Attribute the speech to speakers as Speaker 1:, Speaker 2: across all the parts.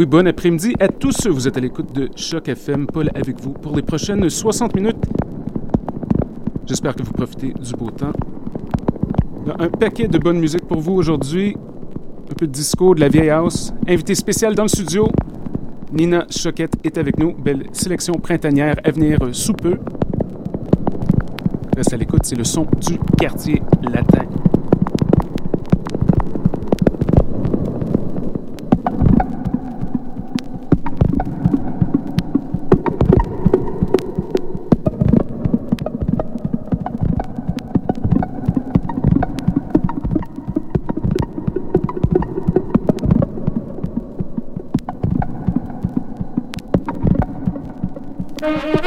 Speaker 1: Oui, bon après-midi à tous. Vous êtes à l'écoute de Choc FM. Paul avec vous pour les prochaines 60 minutes. J'espère que vous profitez du beau temps. Un paquet de bonne musique pour vous aujourd'hui. Un peu de disco, de la vieille house. Invité spécial dans le studio. Nina Choquette est avec nous. Belle sélection printanière à venir sous peu. Reste à l'écoute, c'est le son du quartier latin.
Speaker 2: Mm-hmm.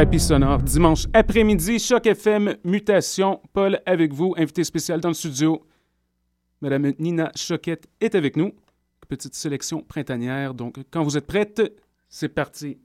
Speaker 2: Thérapie sonore, dimanche après-midi, Choc FM, Mutation. Paul avec vous, invité spécial dans le studio. Madame Nina Choquette est avec nous. Petite sélection printanière. Donc, quand vous êtes prête, c'est parti.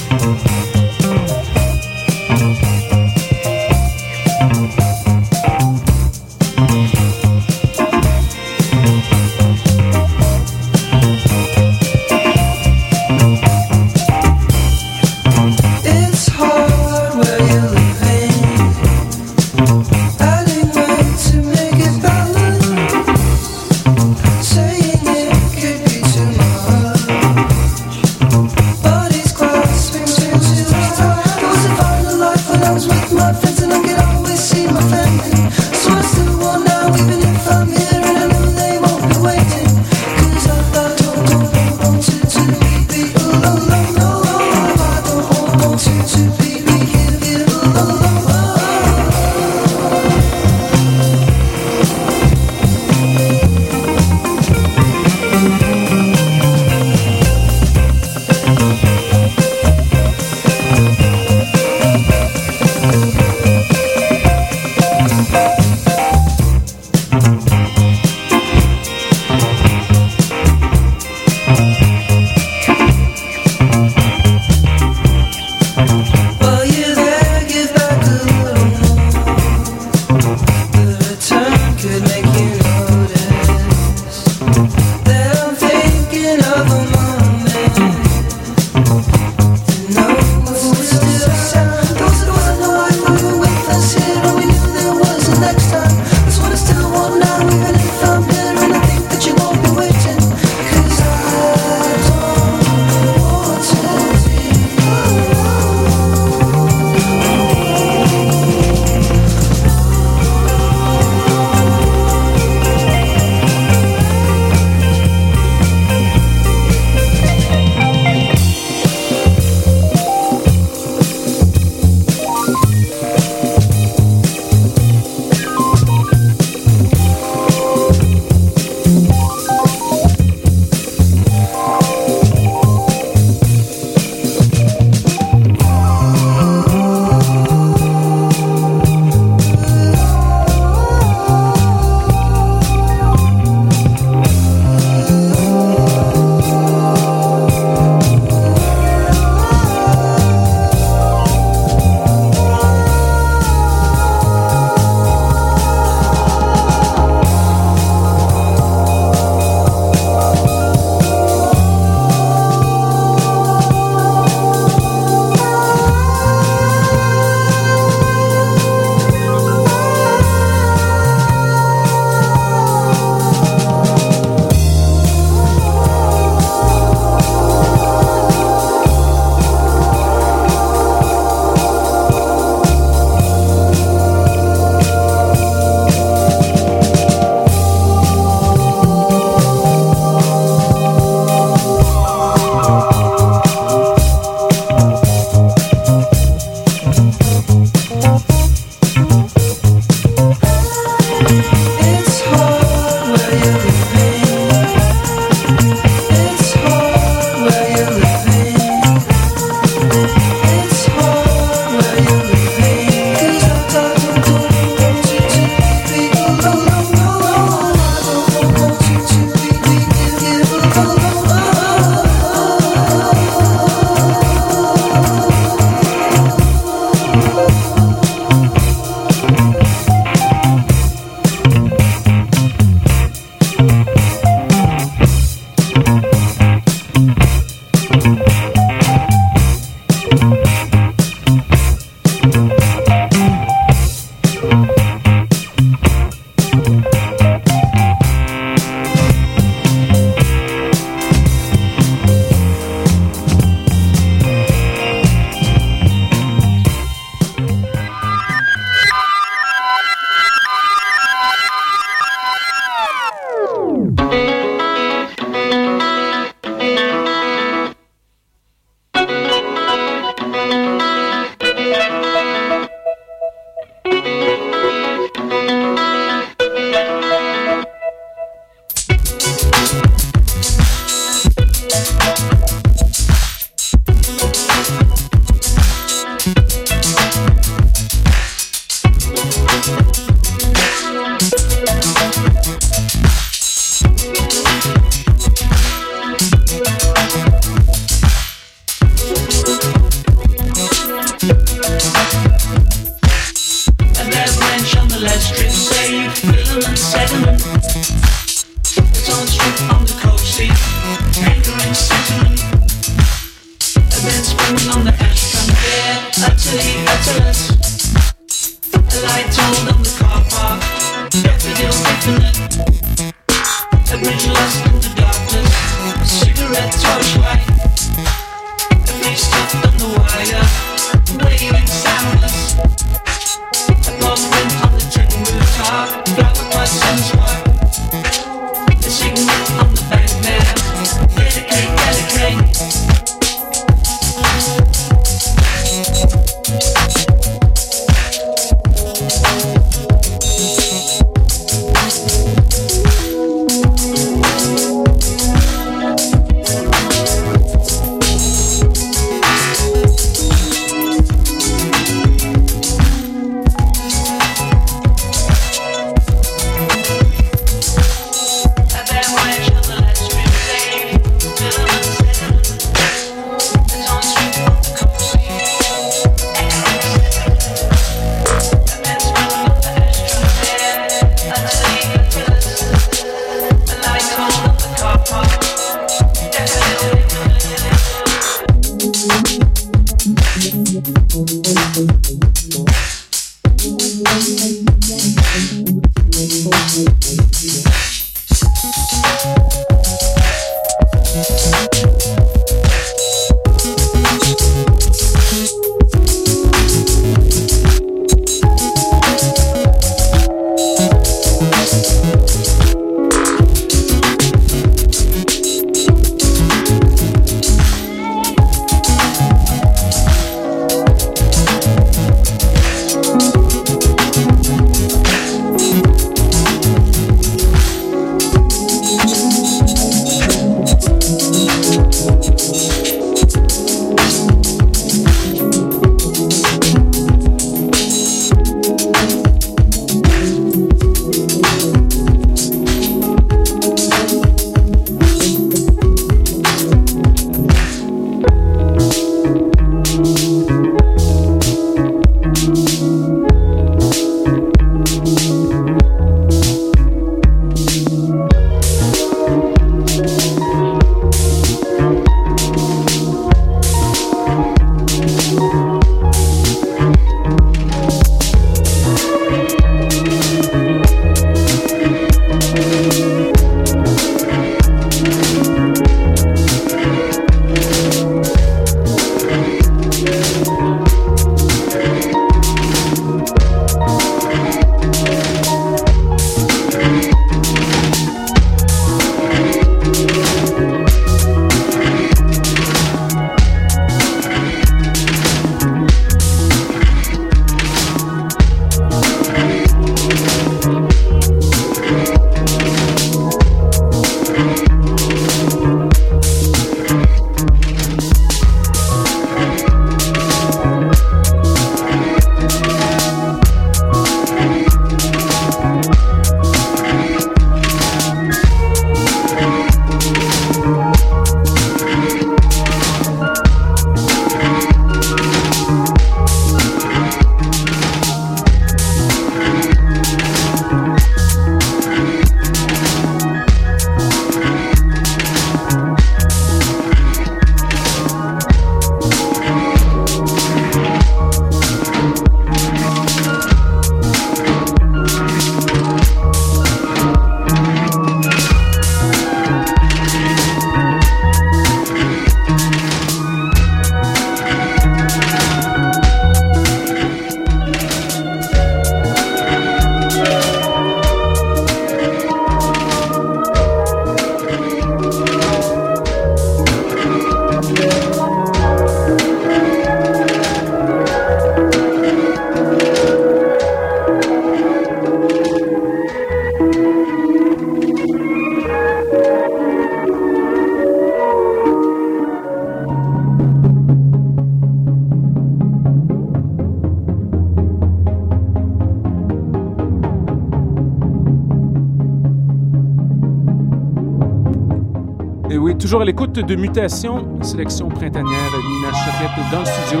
Speaker 3: Toujours à l'écoute de Mutation, sélection printanière Nina Choquette dans le studio.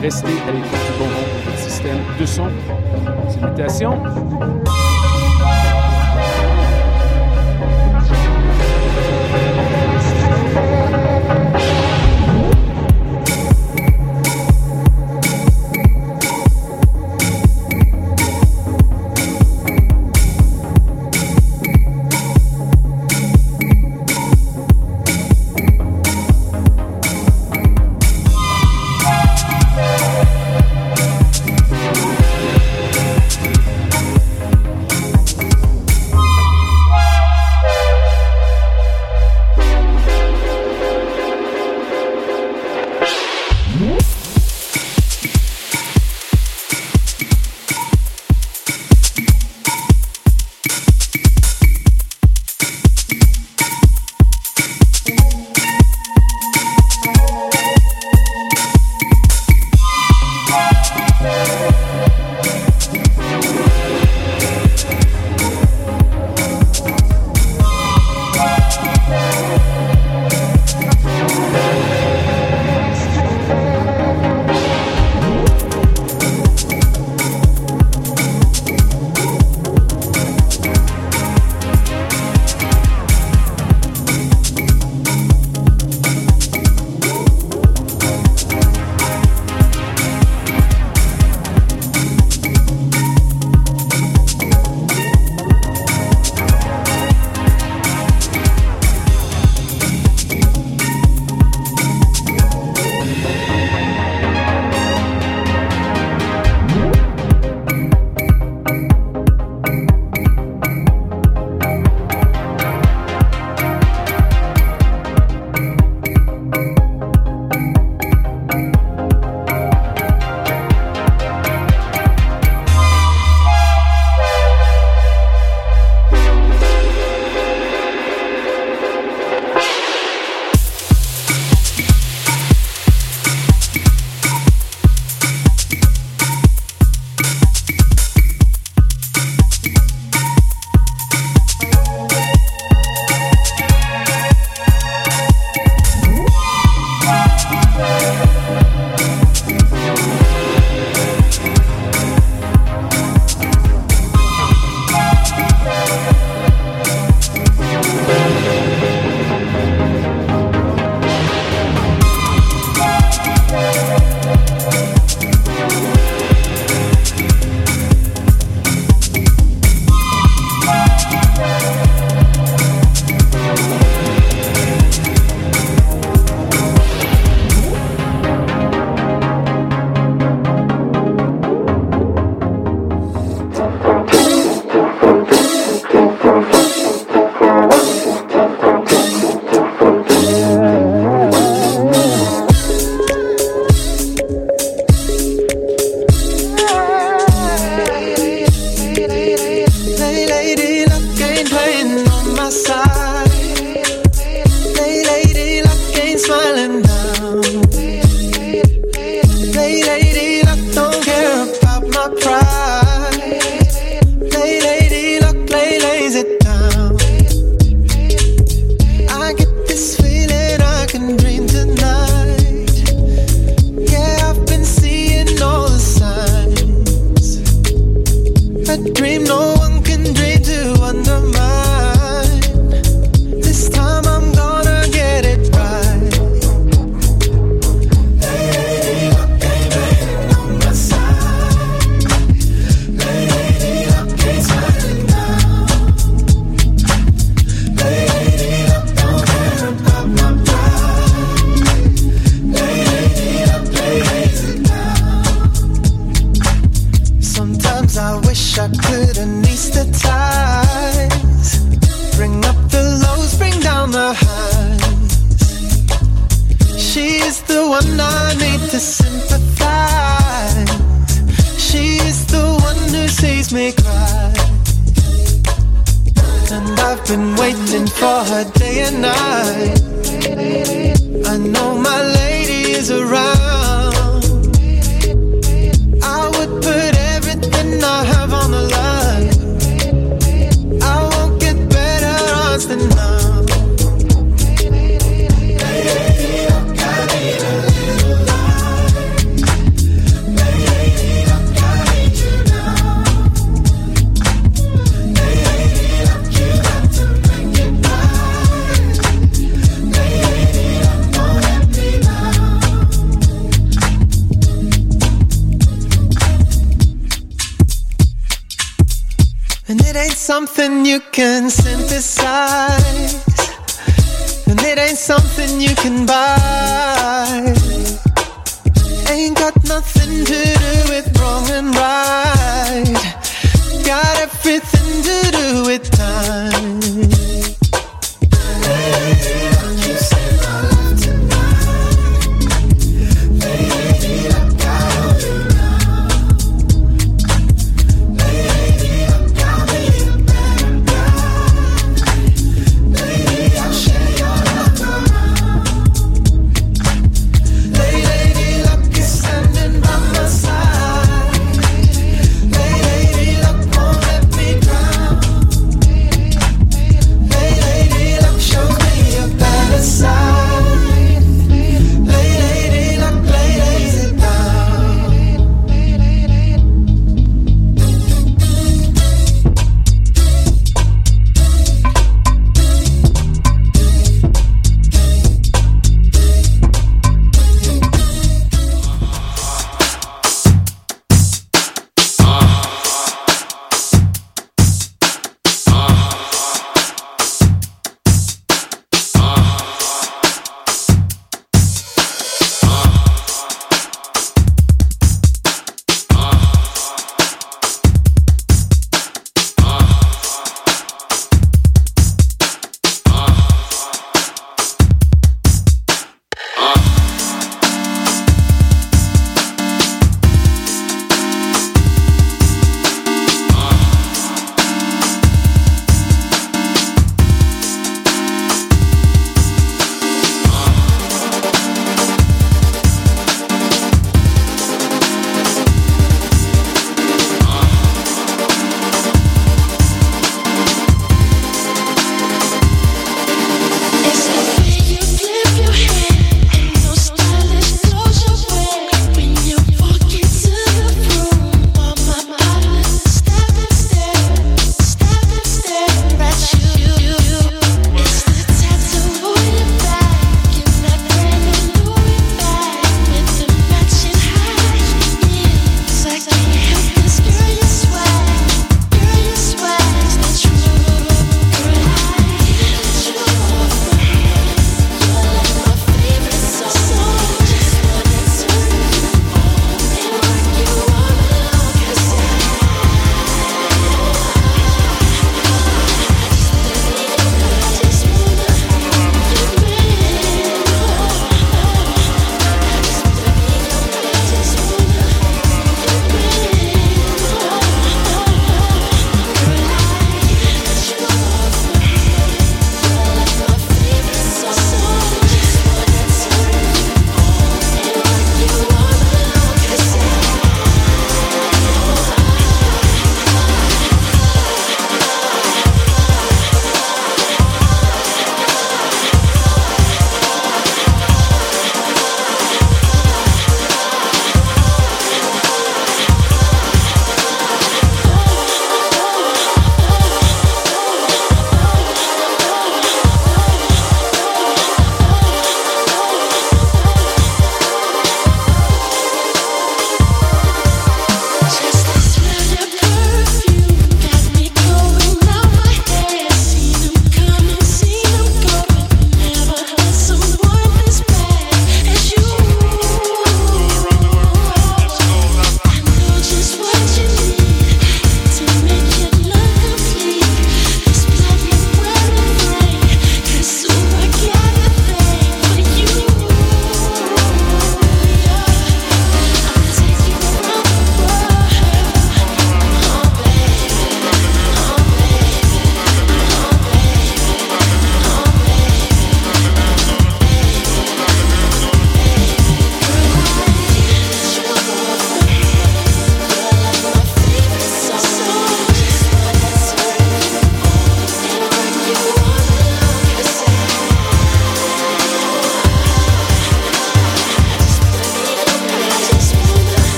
Speaker 3: Restez à l'écoute du bon système de son. C'est Mutation.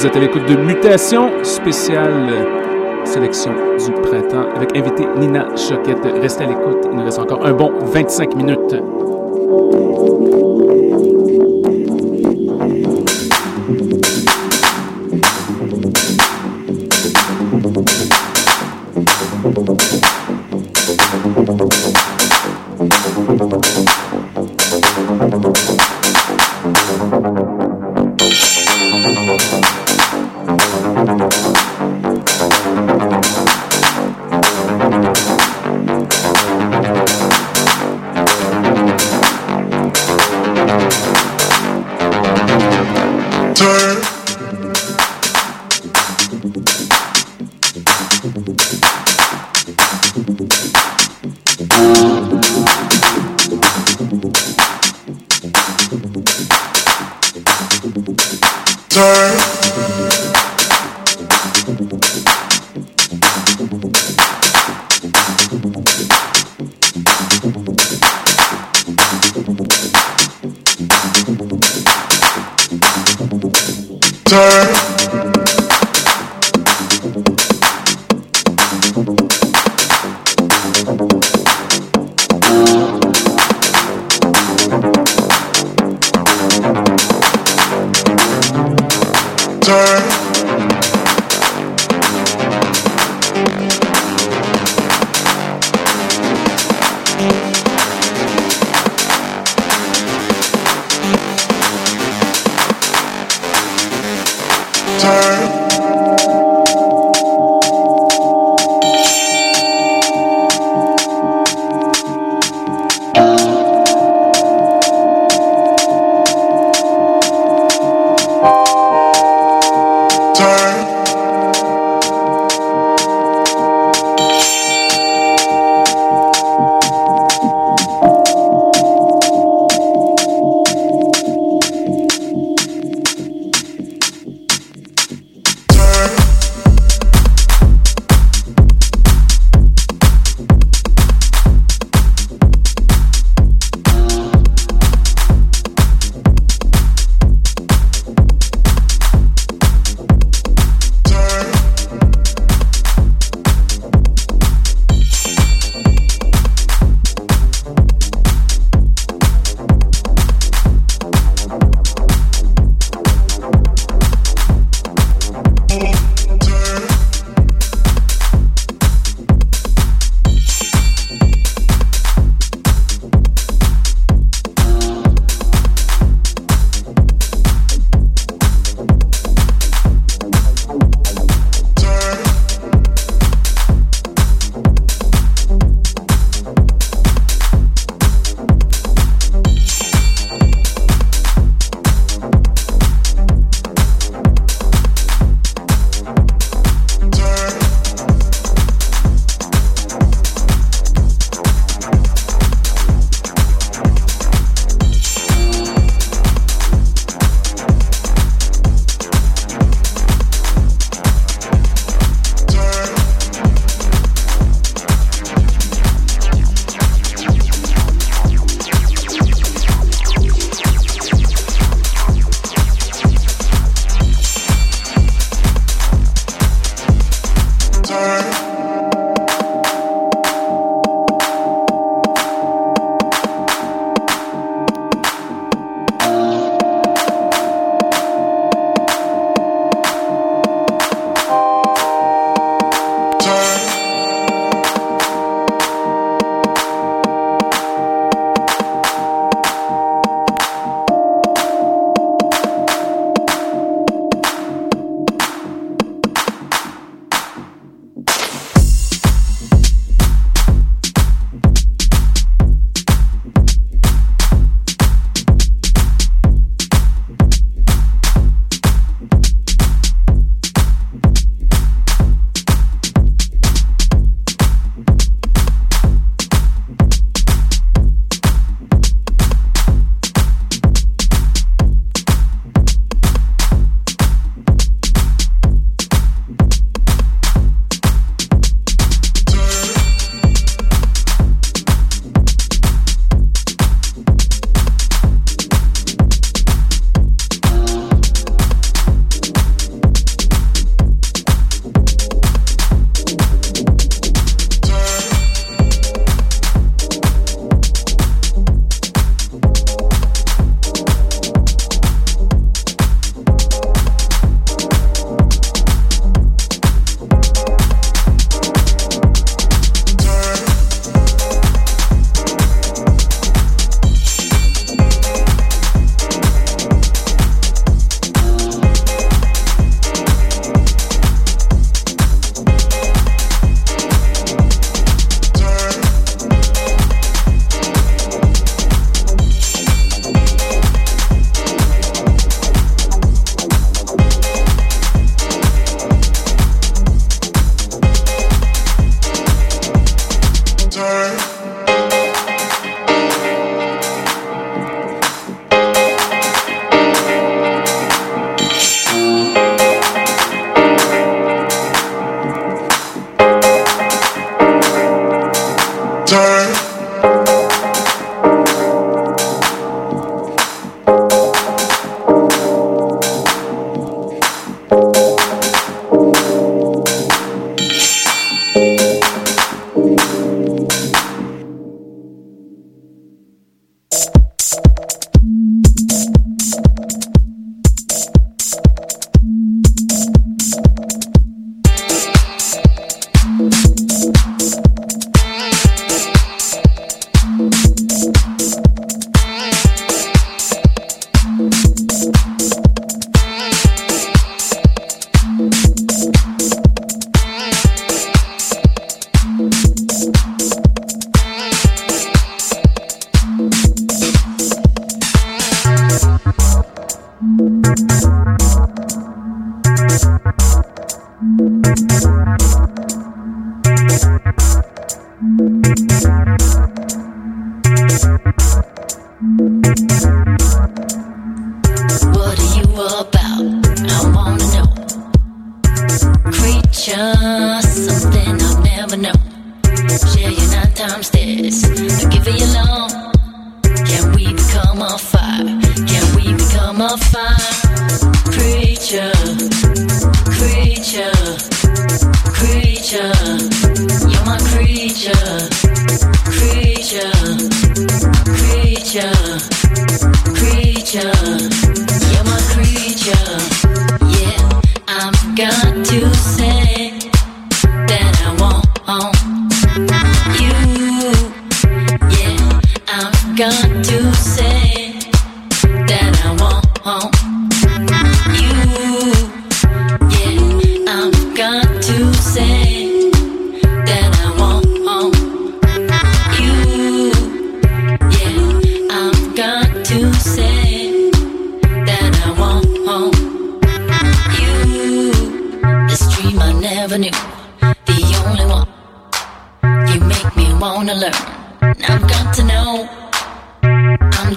Speaker 4: Vous êtes à l'écoute de Mutation spéciale sélection du printemps avec invité Nina Choquette. Restez à l'écoute, il nous reste encore un bon 25 minutes.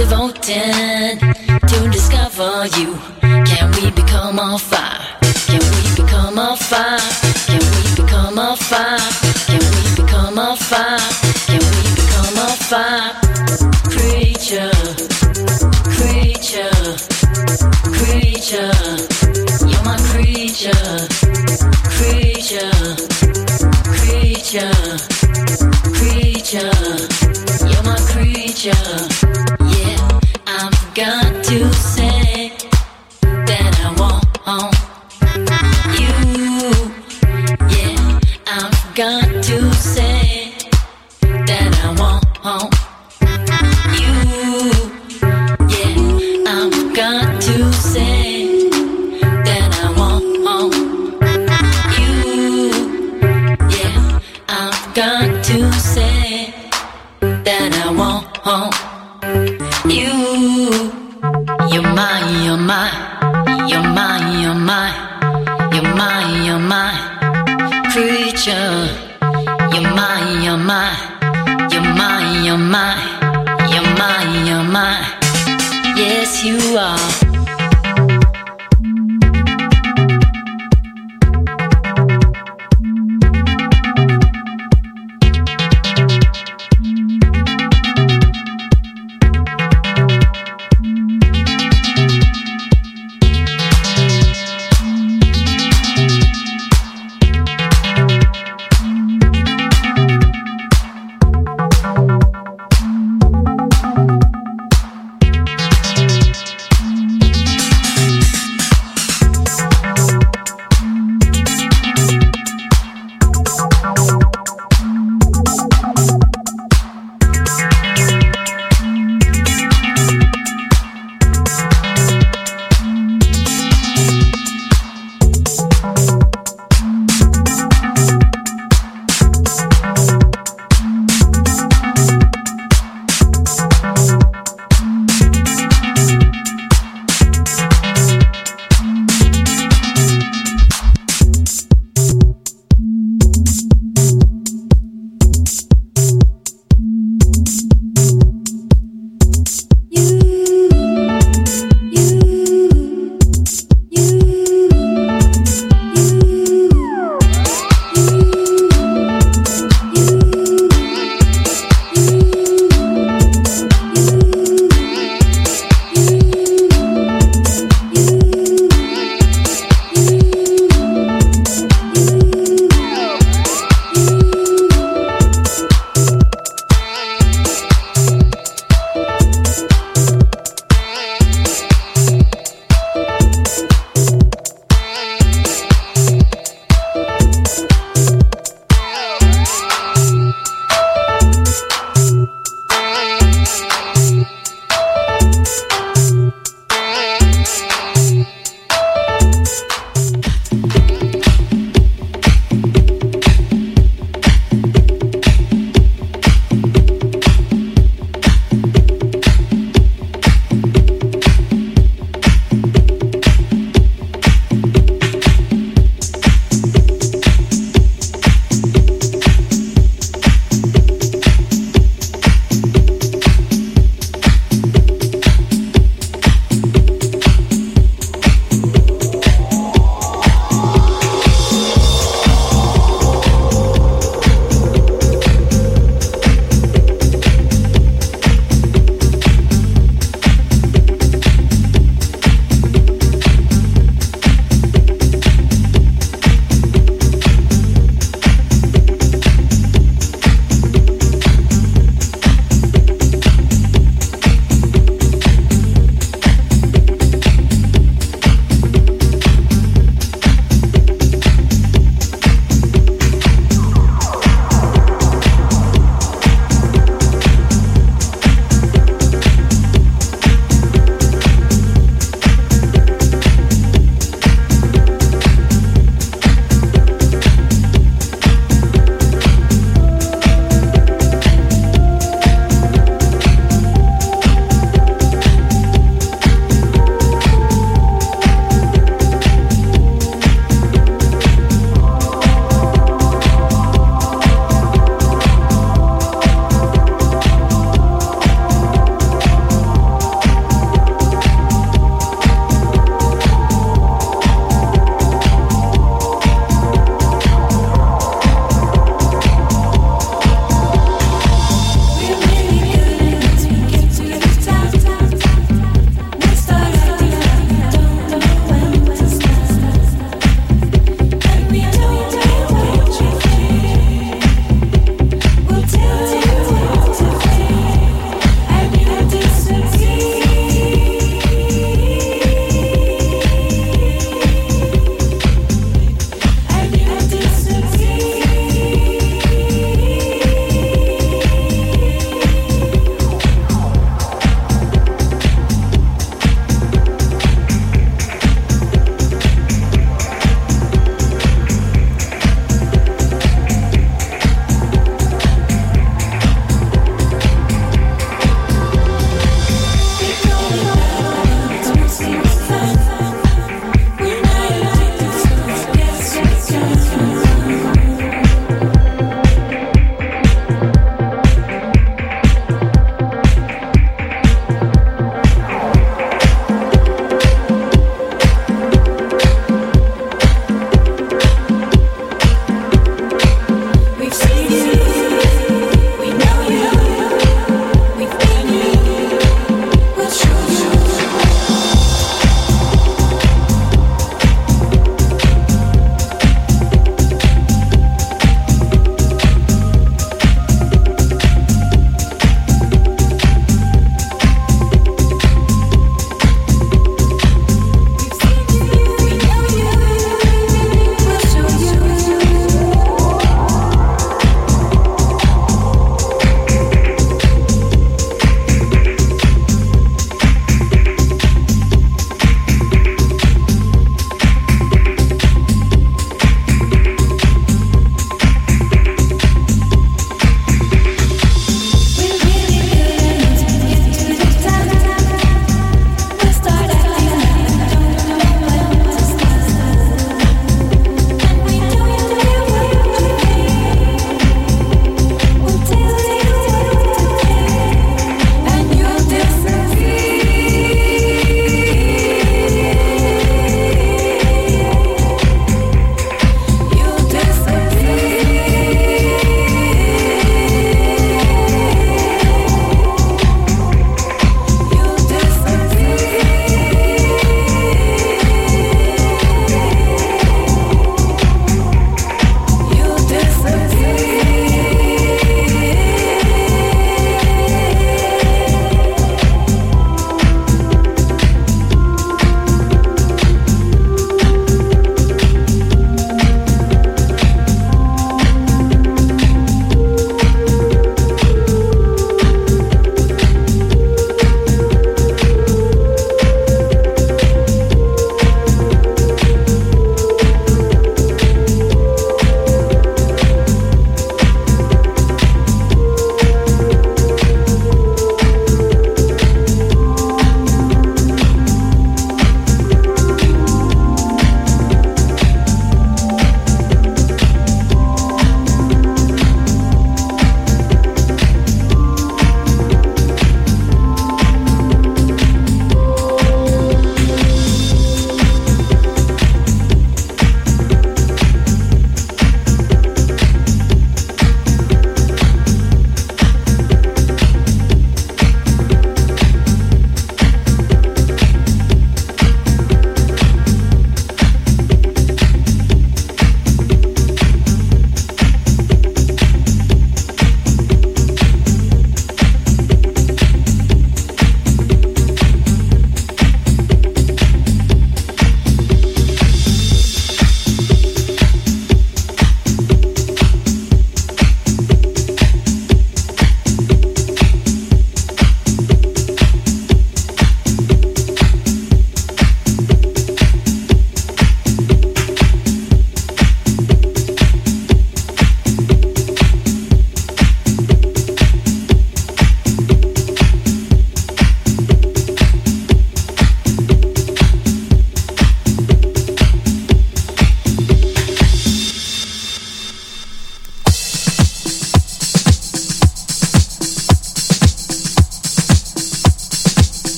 Speaker 4: devoted to discover you. Can we become a fire? Can we become
Speaker 1: a fire? Can we become a fire? Can we become a fire? Can we become a fire? Creature, creature, creature. You're my creature, creature, creature, creature. You're
Speaker 2: my creature.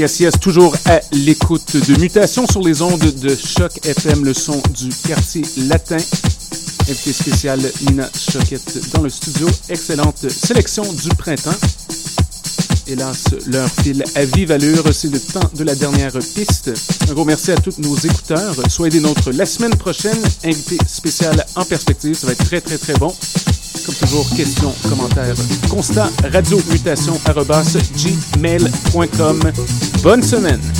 Speaker 2: Yes, yes, toujours à l'écoute de Mutation sur les ondes de Choc FM, le son du quartier latin. Invité spécial Nina Choquette dans le studio. Excellente sélection du printemps. Hélas, leur file à vive allure, c'est le temps de la dernière piste. Un gros merci à tous nos écouteurs. Soyez des nôtres la semaine prochaine. Invité spécial en perspective, ça va être très très très bon. Comme toujours, questions, commentaires, constat, radiomutation, gmail.com. Bonne semaine!